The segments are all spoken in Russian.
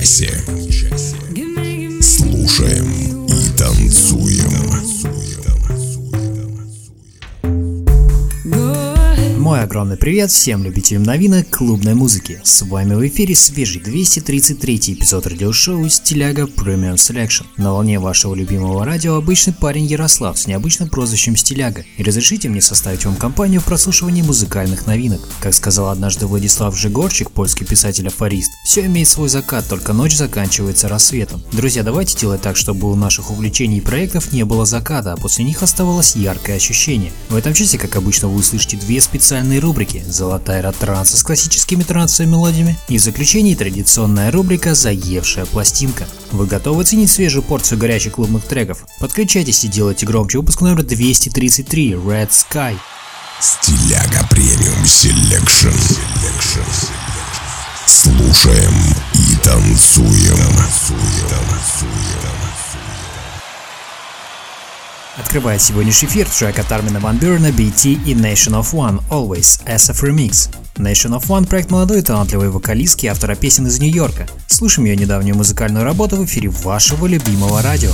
Этом часе. Привет всем любителям новинок клубной музыки. С вами в эфире свежий 233 эпизод радиошоу «Стиляга Premium Selection». На волне вашего любимого радио обычный парень Ярослав с необычным прозвищем «Стиляга». И разрешите мне составить вам компанию в прослушивании музыкальных новинок. Как сказал однажды Владислав Жигорчик, польский писатель-афорист, все имеет свой закат, только ночь заканчивается рассветом. Друзья, давайте делать так, чтобы у наших увлечений и проектов не было заката, а после них оставалось яркое ощущение. В этом часе, как обычно, вы услышите две специальные рубрики «Золотая эра транса» с классическими трансовыми мелодиями и в заключении традиционная рубрика «Заевшая пластинка». Вы готовы оценить свежую порцию горячих клубных треков? Подключайтесь и делайте громче выпуск номер 233 Red Sky. Стиляга Premium Selection. Слушаем и танцуем. Открывает сегодняшний эфир трек от Армина Ван Бюрена, BT и Nation of One, Always, SF Remix. Nation of One – проект молодой талантливой вокалистки и автора песен из Нью-Йорка. Слушаем ее недавнюю музыкальную работу в эфире вашего любимого радио.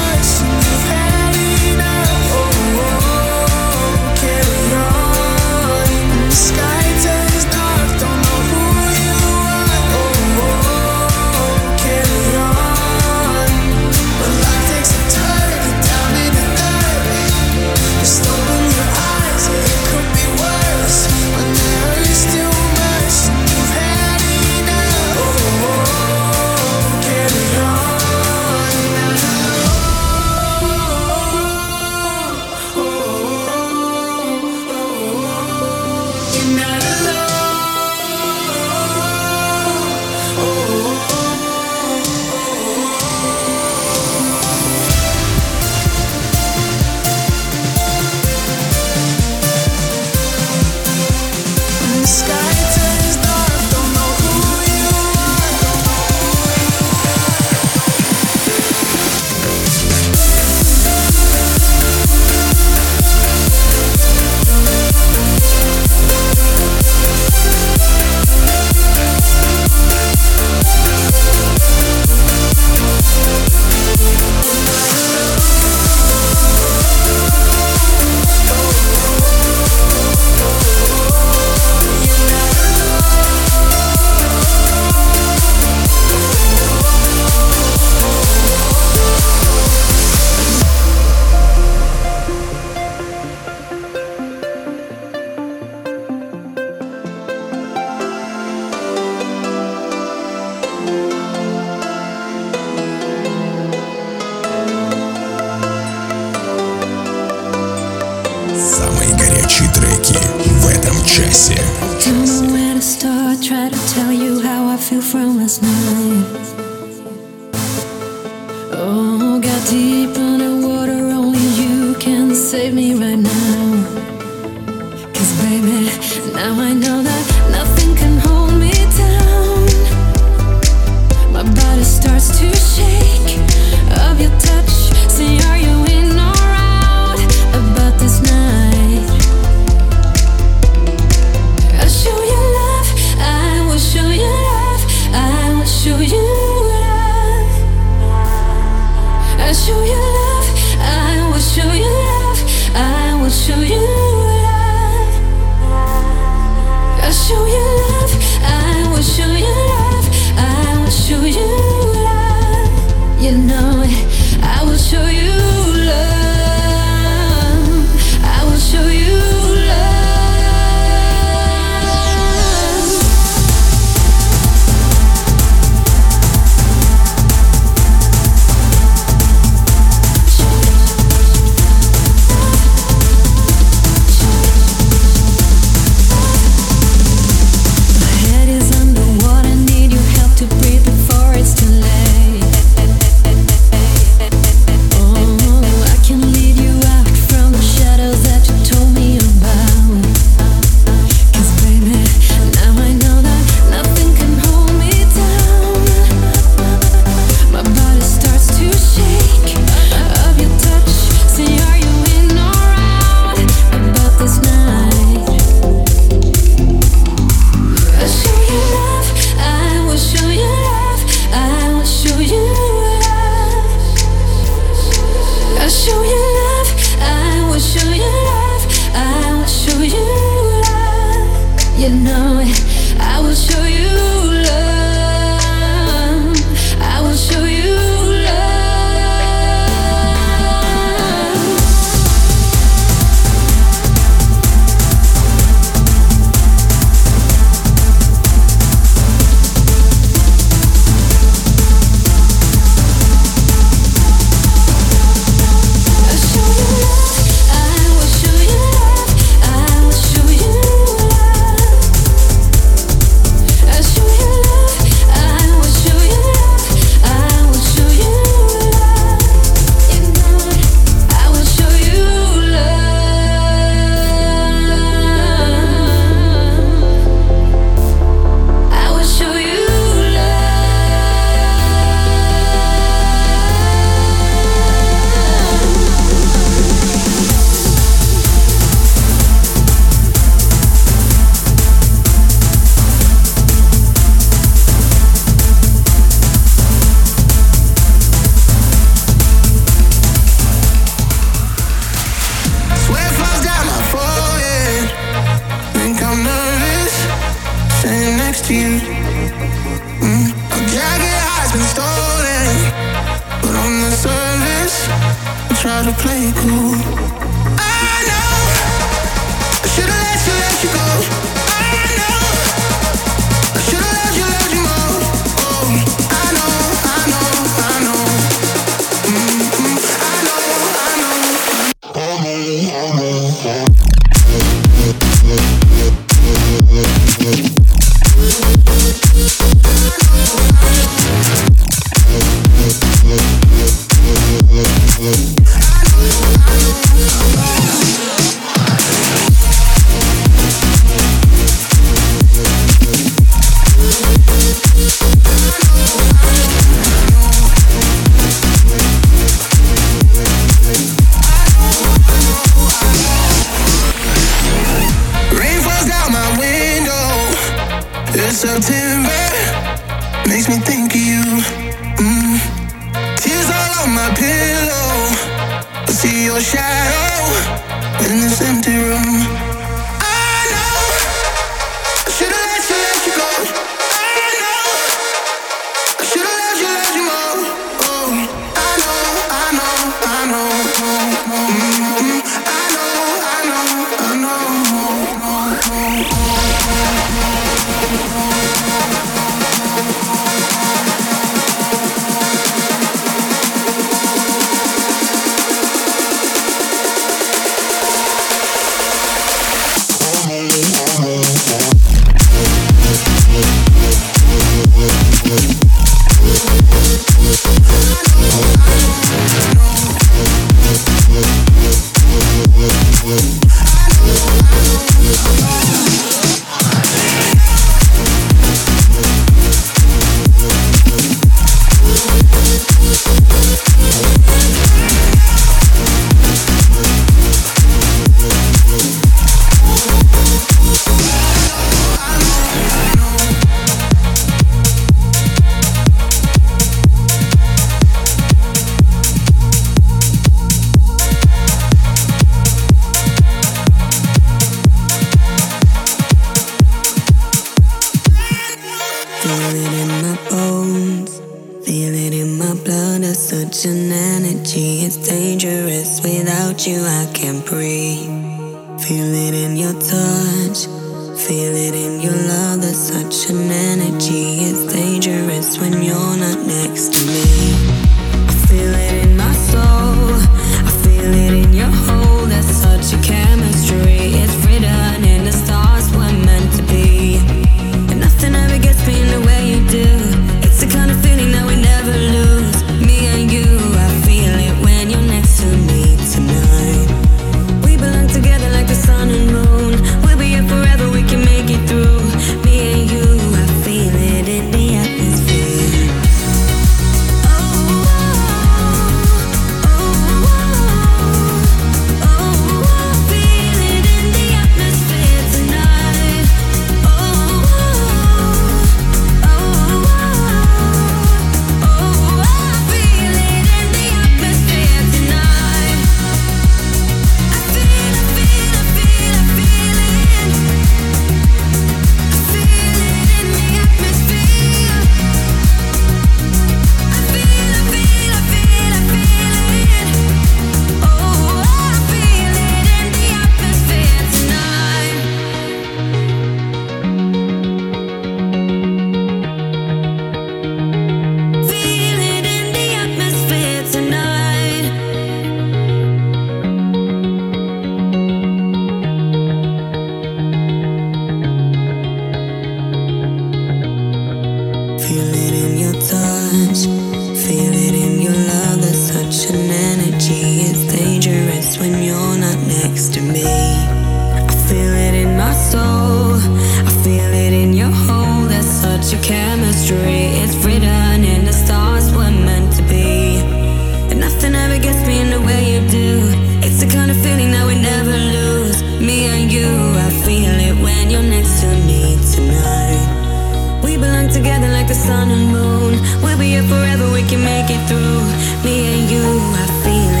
the sun and moon. We'll be here forever, we can make it through. Me and you, I feel it.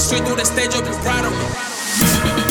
straight through the stage of the proud.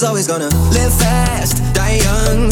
Was always gonna live fast, die young,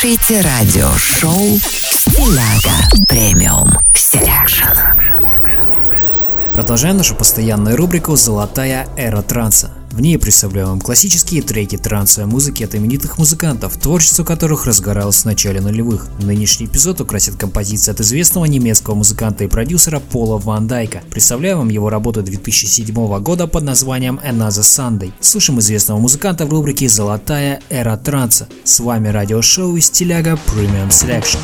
Слушайте радиошоу «Стиляга Premium Selection». Продолжаем нашу постоянную рубрику «Золотая эра транса». В ней представляем вам классические треки трансовой музыки от именитых музыкантов, творчество которых разгоралось в начале нулевых. Нынешний эпизод украсит композиция от известного немецкого музыканта и продюсера Пола Ван Дайка. Представляю вам его работу 2007 года под названием Another Sunday. Слушаем известного музыканта в рубрике «Золотая эра транса». С вами радиошоу Стиляга Premium Selection.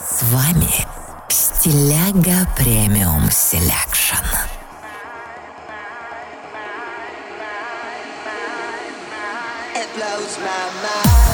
С вами Стиляга Премиум Селекшн. It blows my mind.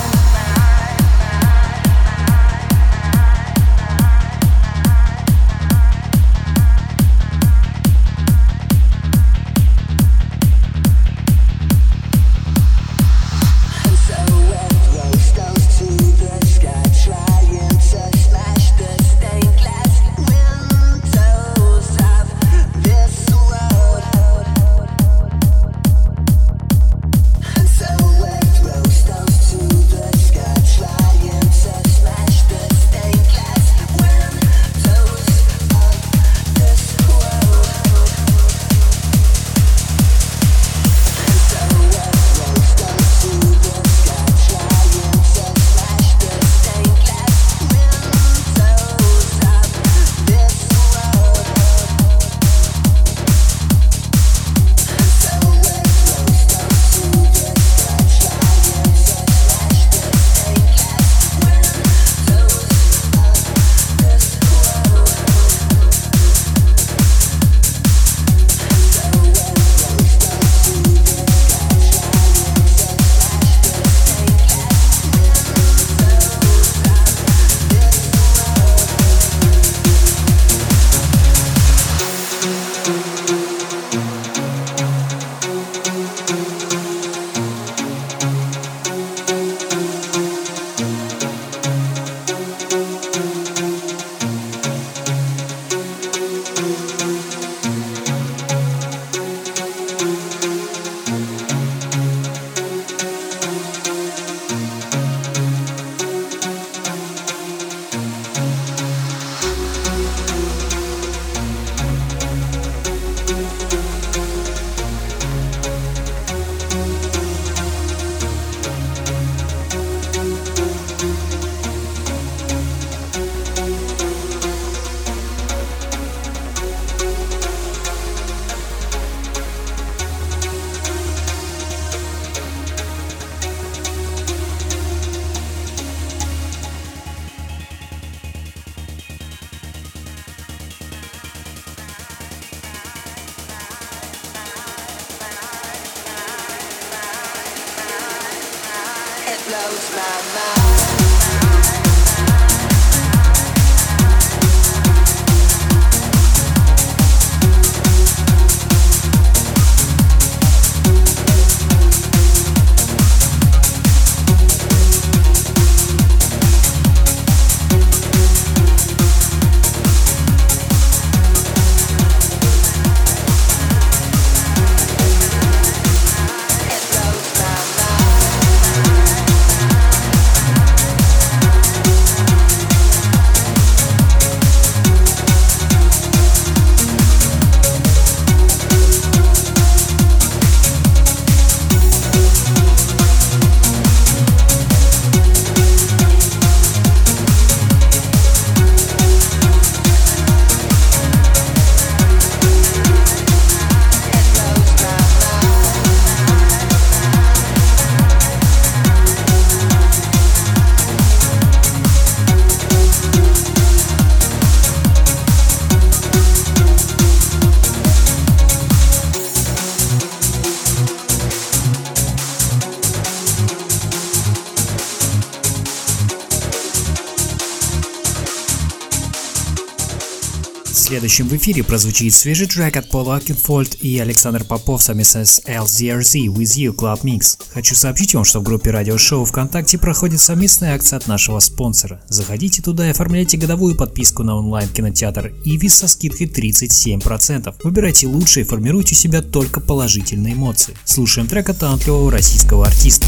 Следующем в эфире прозвучит свежий трек от Пола Акинфольд и Александр Попов совместно с LZRZ With You Club Mix. Хочу сообщить вам, что в группе радиошоу ВКонтакте проходит совместная акция от нашего спонсора. Заходите туда и оформляйте годовую подписку на онлайн-кинотеатр Иви со скидкой 37%. Выбирайте лучшее и формируйте у себя только положительные эмоции. Слушаем трек от талантливого российского артиста.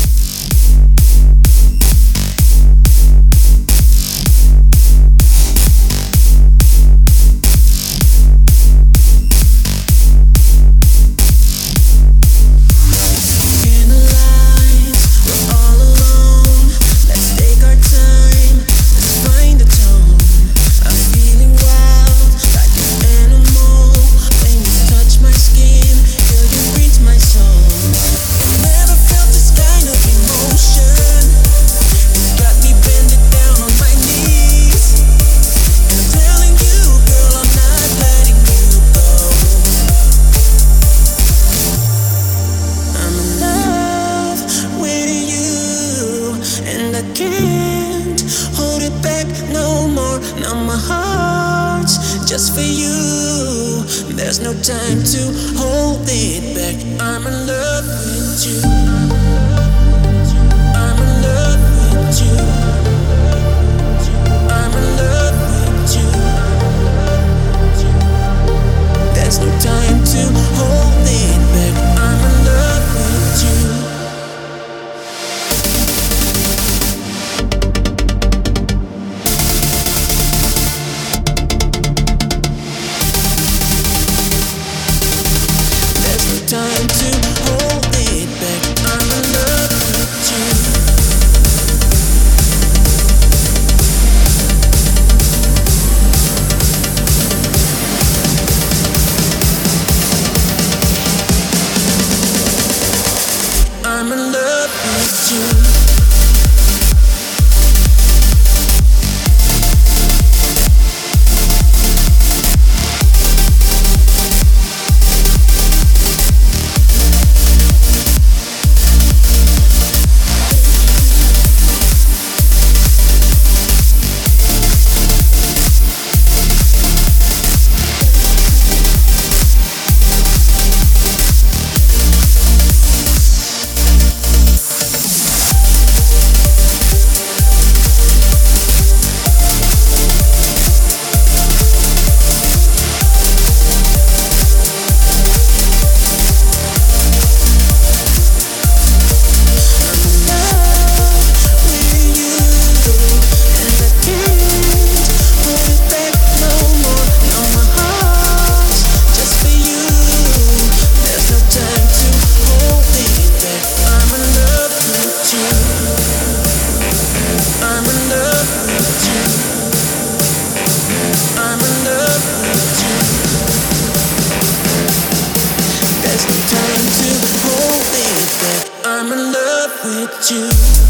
in love with you.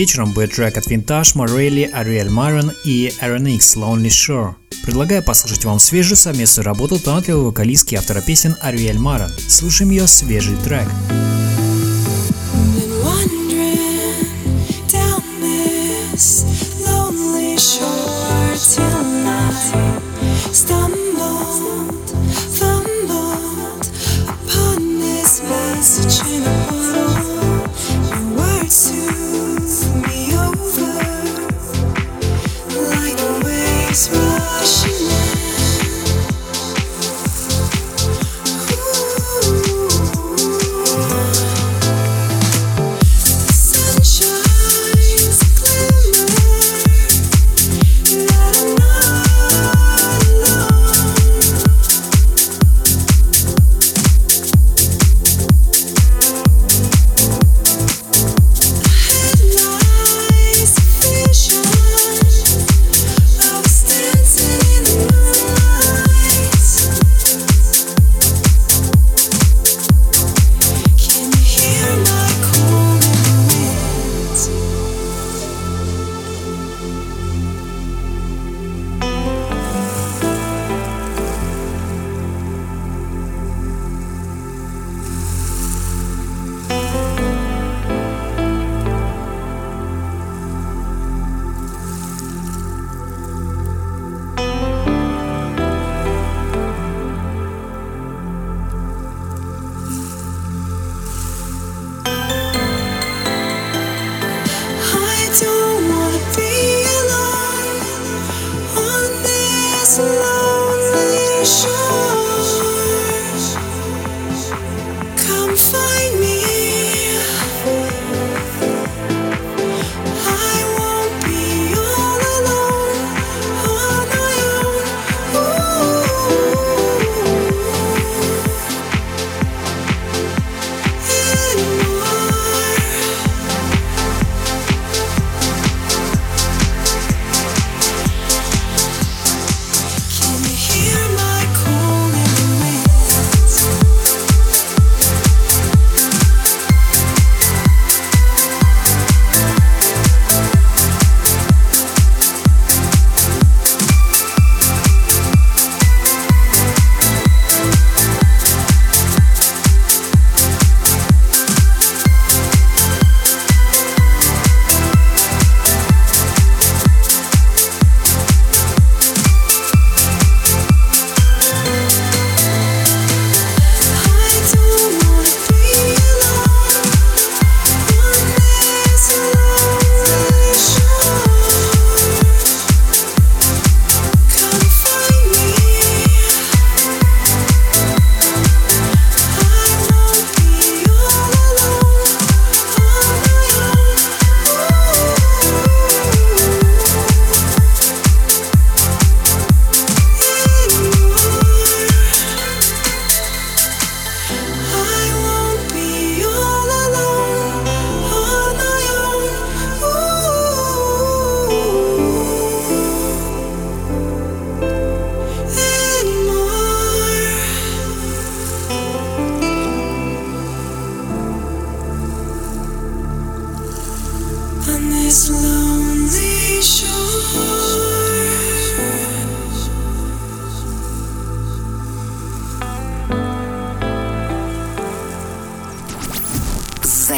вечером будет трек от Vintage, Morelli, Ariel Myron и Aaron X Lonely Shore. Предлагаю послушать вам свежую совместную работу талантливой вокалистки и автора песен Ариэль Марон. Слушаем ее свежий трек. Stop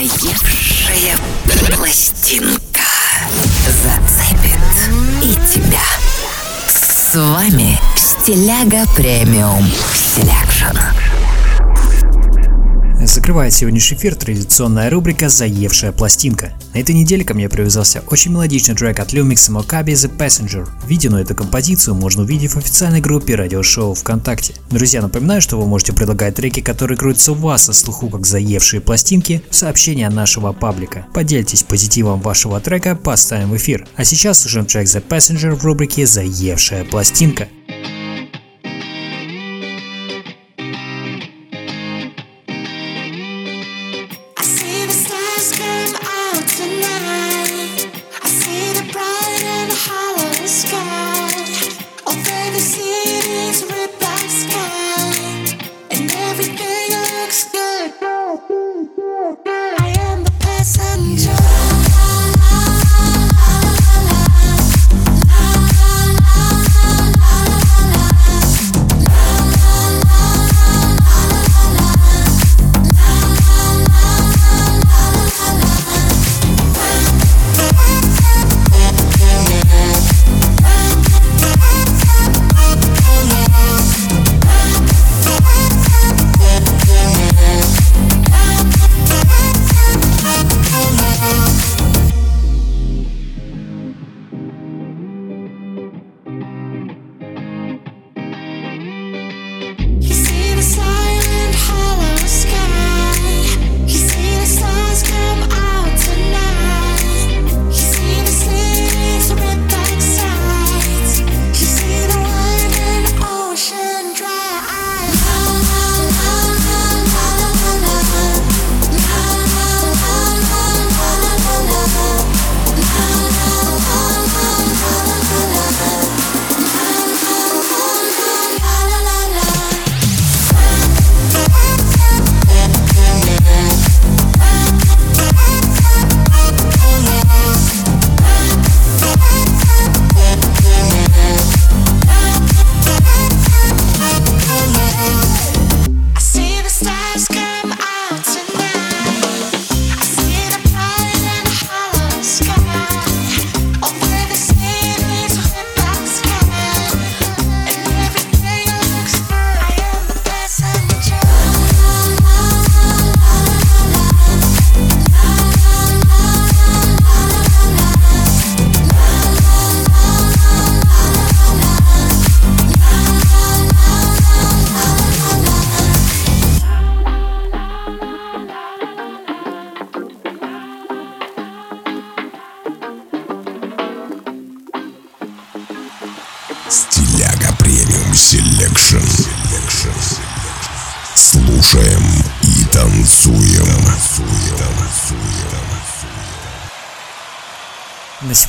Надоевшая пластинка зацепит и тебя. С вами Стиляга Premium Selection. Закрывает сегодняшний эфир традиционная рубрика «Заевшая пластинка». На этой неделе ко мне привязался очень мелодичный трек от Lumix и Mokaby «The Passenger». Видео на эту композицию можно увидеть в официальной группе радиошоу ВКонтакте. Друзья, напоминаю, что вы можете предлагать треки, которые крутятся у вас со слуху как «Заевшие пластинки» в сообщения нашего паблика. Поделитесь позитивом вашего трека, поставим в эфир. А сейчас слушаем трек «The Passenger» в рубрике «Заевшая пластинка».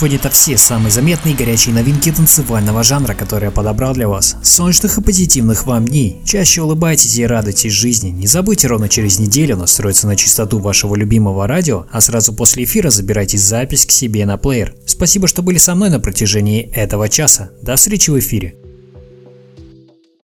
Сегодня это все самые заметные и горячие новинки танцевального жанра, которые я подобрал для вас. Солнечных и позитивных вам дней. Чаще улыбайтесь и радуйтесь жизни. Не забудьте ровно через неделю настроиться на частоту вашего любимого радио, а сразу после эфира забирайте запись к себе на плеер. Спасибо, что были со мной на протяжении этого часа. До встречи в эфире.